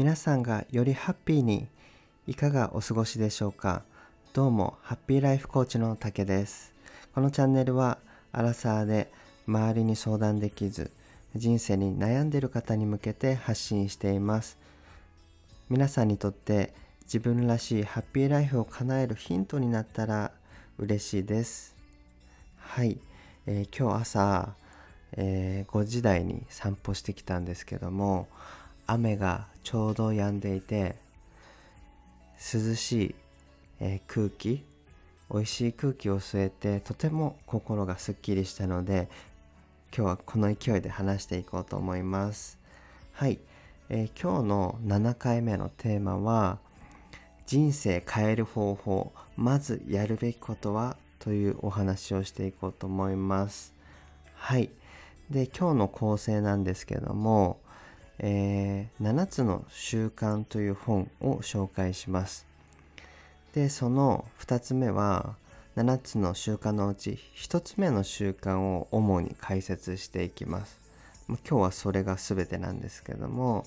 皆さんがよりハッピーにいかがお過ごしでしょうか？どうもハッピーライフコーチの竹です。このチャンネルはアラサーで周りに相談できず人生に悩んでいる方に向けて発信しています。皆さんにとって自分らしいハッピーライフを叶えるヒントになったら嬉しいです。はい、えー、今日朝、えー、5時台に散歩してきたんですけども雨がちょうど止んでいて涼しい、えー、空気美味しい空気を吸えてとても心がすっきりしたので今日はこの勢いで話していこうと思います。はい、えー、今日の7回目のテーマは人生変える方法まずやるべきことはというお話をしていこうと思います。はい。で今日の構成なんですけども、えー、7つの習慣という本を紹介しますでその2つ目は7つの習慣のうち1つ目の習慣を主に解説していきます今日はそれが全てなんですけども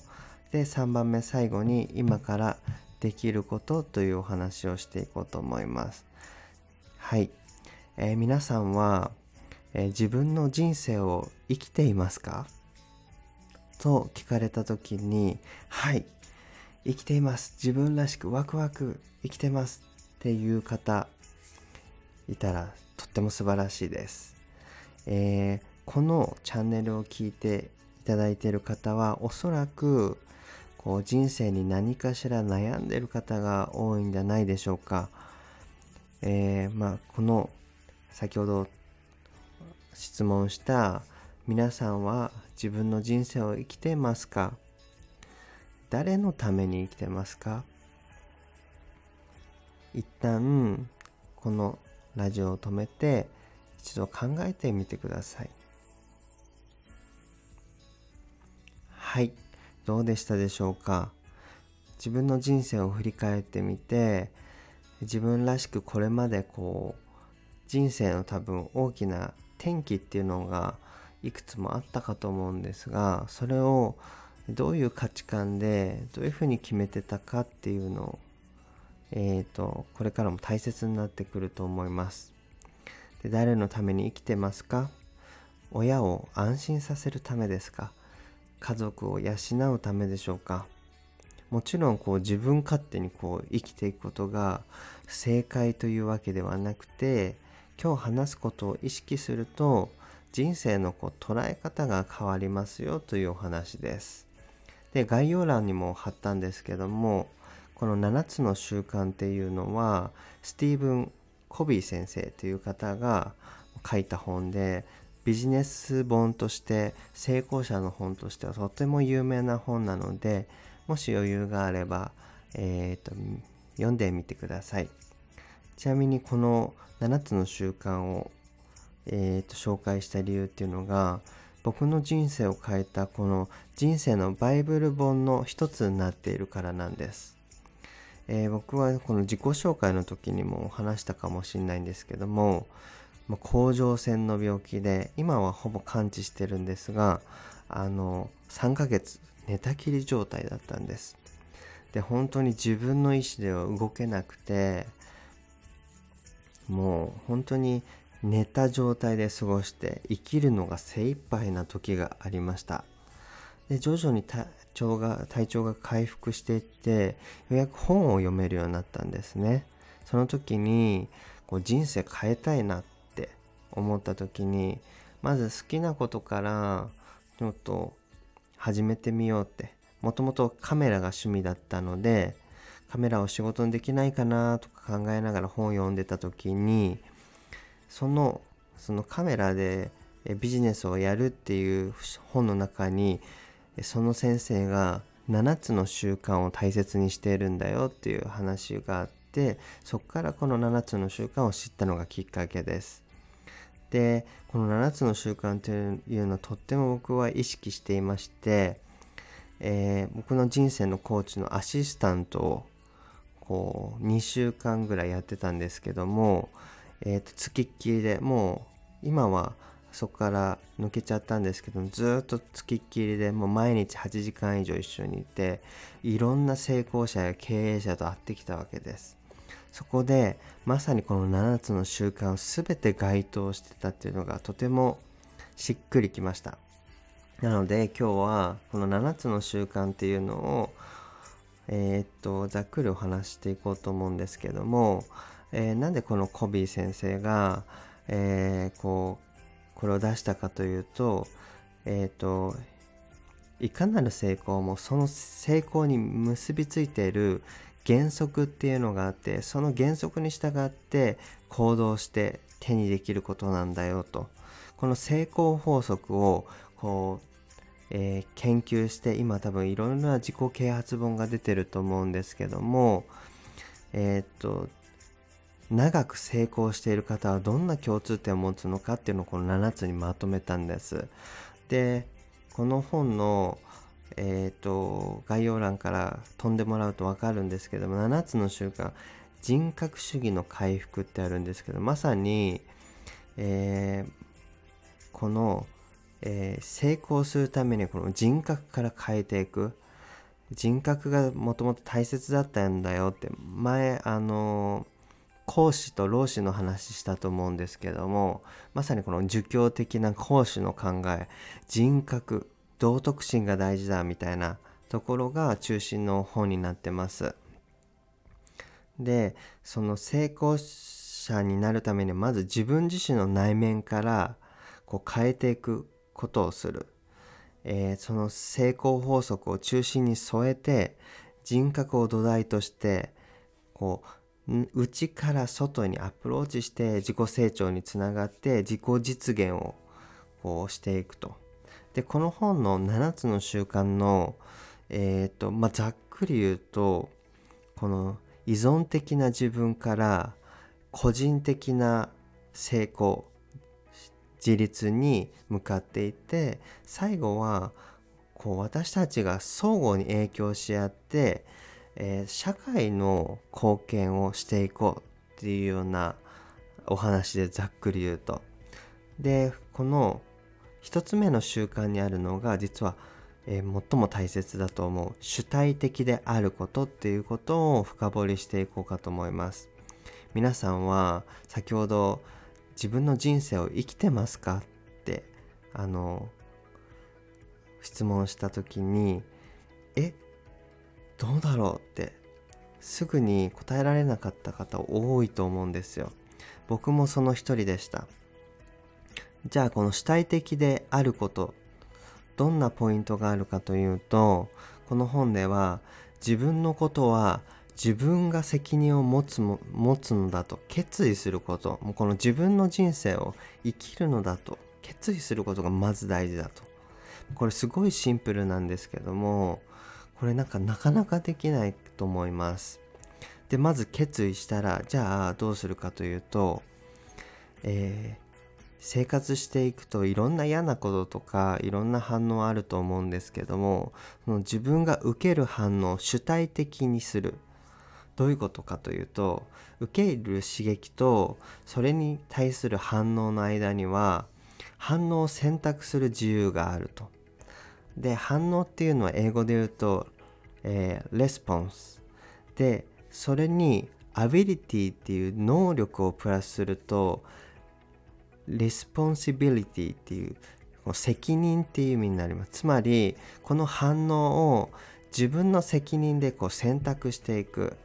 で3番目最後に今からできることというお話をしていこうと思います。はい。えー、皆さんは、えー、自分の人生を生きていますか？と聞かれた時に、はい、生きています。自分らしくワクワク生きてますっていう方いたらとっても素晴らしいです。えー、このチャンネルを聞いていただいている方はおそらくこう人生に何かしら悩んでいる方が多いんじゃないでしょうか。えー、まあ、この先ほど質問した皆さんは自分の人生を生きてますか？誰のために生きてますか？一旦このラジオを止めて一度考えてみてください。はい。どうでしたでしょうか？自分の人生を振り返ってみて自分らしくこれまでこう人生の多分大きな転機っていうのがいくつもあったかと思うんですがそれをどういう価値観でどういうふうに決めてたかっていうのをえーと、これからも大切になってくると思います。で誰のために生きてますか？親を安心させるためですか？家族を養うためでしょうか？もちろんこう自分勝手にこう生きていくことが正解というわけではなくて今日話すことを意識すると人生のこう捉え方が変わりますよというお話です。で概要欄にも貼ったんですけどもこの7つの習慣っていうのはスティーブン・コビー先生という方が書いた本でビジネス本として成功者の本としてはとても有名な本なのでもし余裕があれば、えーと、読んでみてくださいちなみにこの7つの習慣を、えーと、紹介した理由っていうのが僕の人生を変えたこの人生のバイブル本の一つになっているからなんです、えー、僕はこの自己紹介の時にも話したかもしれないんですけどもまあ、甲状腺の病気で今はほぼ完治してるんですがあの3ヶ月寝たきり状態だったんです。で本当に自分の意思では動けなくてもう本当に寝た状態で過ごして生きるのが精一杯な時がありました。で徐々に体調が体調が回復していってようやく本を読めるようになったんですね。その時にこう人生変えたいなって思った時にまず好きなことからちょっと始めてみようって。もともとカメラが趣味だったのでカメラを仕事にできないかなとか考えながら本を読んでた時にそのそのカメラでビジネスをやるっていう本の中にその先生が7つの習慣を大切にしているんだよっていう話があってそこからこの7つの習慣を知ったのがきっかけです。でこの7つの習慣というのはとっても僕は意識していまして、えー、僕の人生のコーチのアシスタントをこう2週間ぐらいやってたんですけども、えー、とつきっきりでもう今はそこから抜けちゃったんですけどずっとつきっきりでもう毎日8時間以上一緒にいていろんな成功者や経営者と会ってきたわけです。そこでまさにこの7つの習慣を全て該当してたっていうのがとてもしっくりきました。なので今日はこの7つの習慣っていうのをえー、っとざっくりお話していこうと思うんですけども、えー、なんでこのコビー先生が、えー、こうこれを出したかというとえっ、といかなる成功もその成功に結びついている原則っていうのがあってその原則に従って行動して手にできることなんだよと。この成功法則をこう、えー、研究して今多分いろんな自己啓発本が出てると思うんですけどもえー、っと長く成功している方はどんな共通点を持つのかっていうのをこの7つにまとめたんです。でこの本のえーと、概要欄から飛んでもらうと分かるんですけども7つの習慣人格主義の回復ってあるんですけどまさに、えー、この、えー、成功するためにこの人格から変えていく人格がもともと大切だったんだよって前あの講師と老子の話したと思うんですけどもまさにこの儒教的な講師の考え人格道徳心が大事だみたいなところが中心の本になってます。でその成功者になるためにまず自分自身の内面からこう変えていくことをする、えー、その成功法則を中心に添えて人格を土台としてこう内から外にアプローチして自己成長につながって自己実現をこうしていくと。でこの本の7つの習慣のえ、ー、とまあざっくり言うとこの依存的な自分から個人的な成功自立に向かっていって最後はこう私たちが相互に影響し合って、えー、社会の貢献をしていこうっていうようなお話でざっくり言うと。でこの1つ目の習慣にあるのが実は、えー、最も大切だと思う主体的であることっていうことを深掘りしていこうかと思います皆さんは先ほど自分の人生を生きてますかってあの質問した時にえどうだろうってすぐに答えられなかった方多いと思うんですよ。僕もその一人でした。じゃあこの主体的であることどんなポイントがあるかというとこの本では自分のことは自分が責任を持つも持つのだと決意することもうこの自分の人生を生きるのだと決意することがまず大事だと。これすごいシンプルなんですけどもこれなんかなかなかできないと思いますでまず決意したらじゃあどうするかというと、え生活していくといろんな嫌なこととかいろんな反応あると思うんですけどもその自分が受ける反応を主体的にするどういうことかというと受ける刺激とそれに対する反応の間には反応を選択する自由があると。で反応っていうのは英語で言うと、えー、 response。でそれに ability っていう能力をプラスすると responsibility っていう責任っていう意味になります。つまりこの反応を自分の責任でこう選択していく。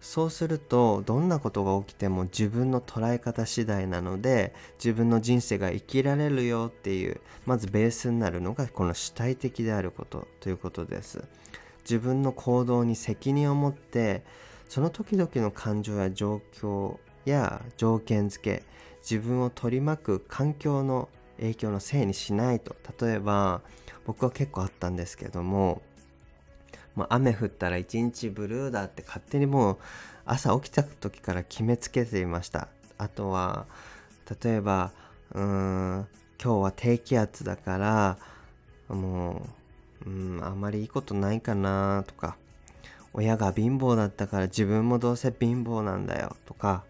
そうするとどんなことが起きても自分の捉え方次第なので自分の人生が生きられるよっていうまずベースになるのがこの主体的であることということです。自分の行動に責任を持ってその時々の感情や状況や条件付け自分を取り巻く環境の影響のせいにしないと。例えば僕は結構あったんですけどももう雨降ったら一日ブルーだって勝手にもう朝起きた時から決めつけていました。あとは例えばうーん今日は低気圧だからもううんあんまりいいことないかなとか親が貧乏だったから自分もどうせ貧乏なんだよとか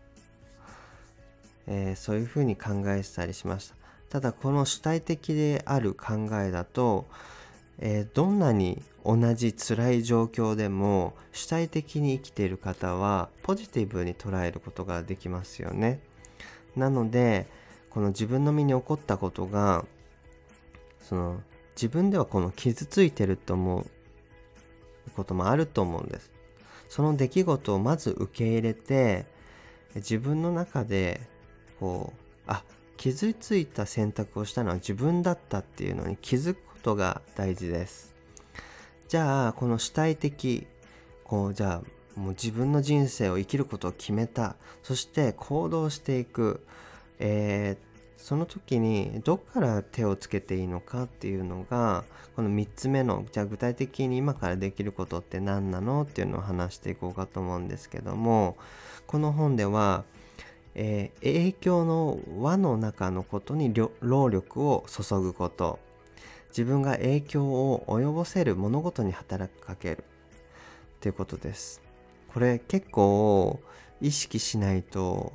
えー、そういうふうに考えてたりしました。ただこの主体的である考えだと、えー、どんなに同じ辛い状況でも主体的に生きている方はポジティブに捉えることができますよね。なのでこの自分の身に起こったことがその自分ではこの傷ついてると思うこともあると思うんです。その出来事をまず受け入れて自分の中でこうあ傷ついた選択をしたのは自分だったっていうのに気づくことが大事です。じゃあこの主体的こうじゃあもう自分の人生を生きることを決めた。そして行動していく、えー、その時にどっから手をつけていいのかっていうのがこの3つ目のじゃあ具体的に今からできることって何なのっていうのを話していこうかと思うんですけどもこの本では、えー、影響の輪の中のことに労力を注ぐこと。自分が影響を及ぼせる物事に働きかける。っていうことです。これ結構意識しないと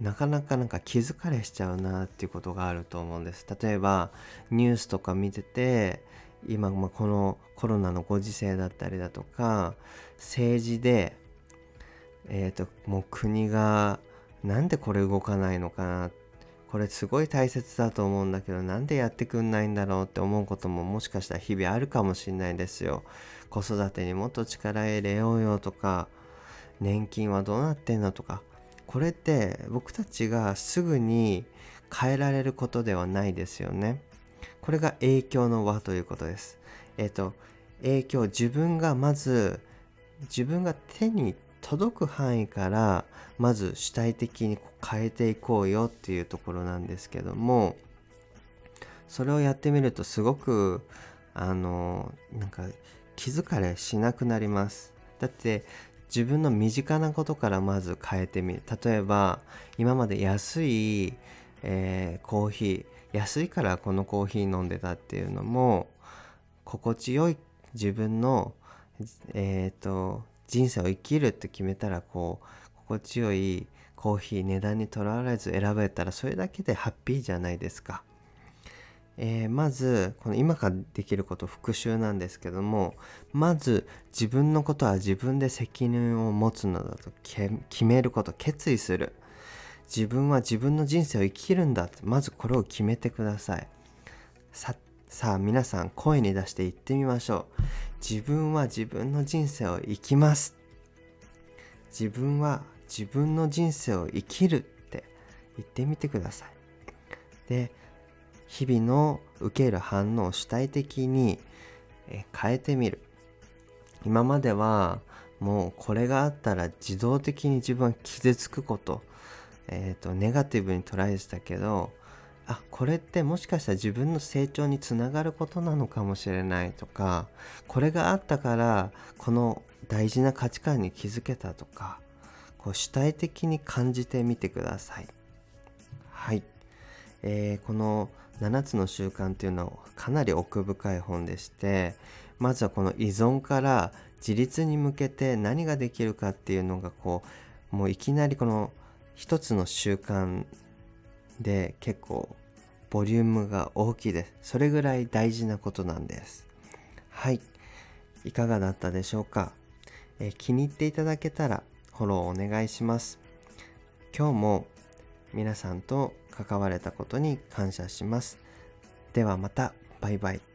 なかなかなんか気づかれしちゃうなっていうことがあると思うんです。例えばニュースとか見てて今まこのコロナのご時世だったりだとか政治でえっ、ー、ともう国がなんでこれ動かないのかなってこれすごい大切だと思うんだけどなんでやってくんないんだろうって思うことももしかしたら日々あるかもしれないですよ。子育てにもっと力入れようよとか年金はどうなってんのとかこれって僕たちがすぐに変えられることではないですよね。これが影響の輪ということです。えっ、と影響自分がまず自分が手に届く範囲からまず主体的に変えていこうよっていうところなんですけどもそれをやってみるとすごくあのなんか気づかれしなくなります。だって自分の身近なことからまず変えてみる。例えば今まで安い、えー、コーヒー安いからこのコーヒー飲んでたっていうのも心地よい自分のえっ、ー、と人生を生きるって決めたらこう心地よいコーヒー値段にとらわれず選べたらそれだけでハッピーじゃないですか。えー、まずこの今からできること復習なんですけどもまず自分のことは自分で責任を持つのだと決めること決意する。自分は自分の人生を生きるんだってまずこれを決めてください。さあ皆さん声に出して言ってみましょう。自分は自分の人生を生きます。自分は自分の人生を生きるって言ってみてください。で日々の受ける反応を主体的に変えてみる。今まではもうこれがあったら自動的に自分は傷つくこと,、えーと、ネガティブに捉えてたけどあこれってもしかしたら自分の成長につながることなのかもしれないとかこれがあったからこの大事な価値観に気づけたとかこう主体的に感じてみてください。はい、えー、この7つの習慣っていうのはかなり奥深い本でしてまずはこの依存から自立に向けて何ができるかっていうのがこうもういきなりこの一つの習慣で結構ボリュームが大きいです。それぐらい大事なことなんです。はい。いかがだったでしょうか、え気に入っていただけたらフォローお願いします。今日も皆さんと関われたことに感謝します。ではまた。バイバイ。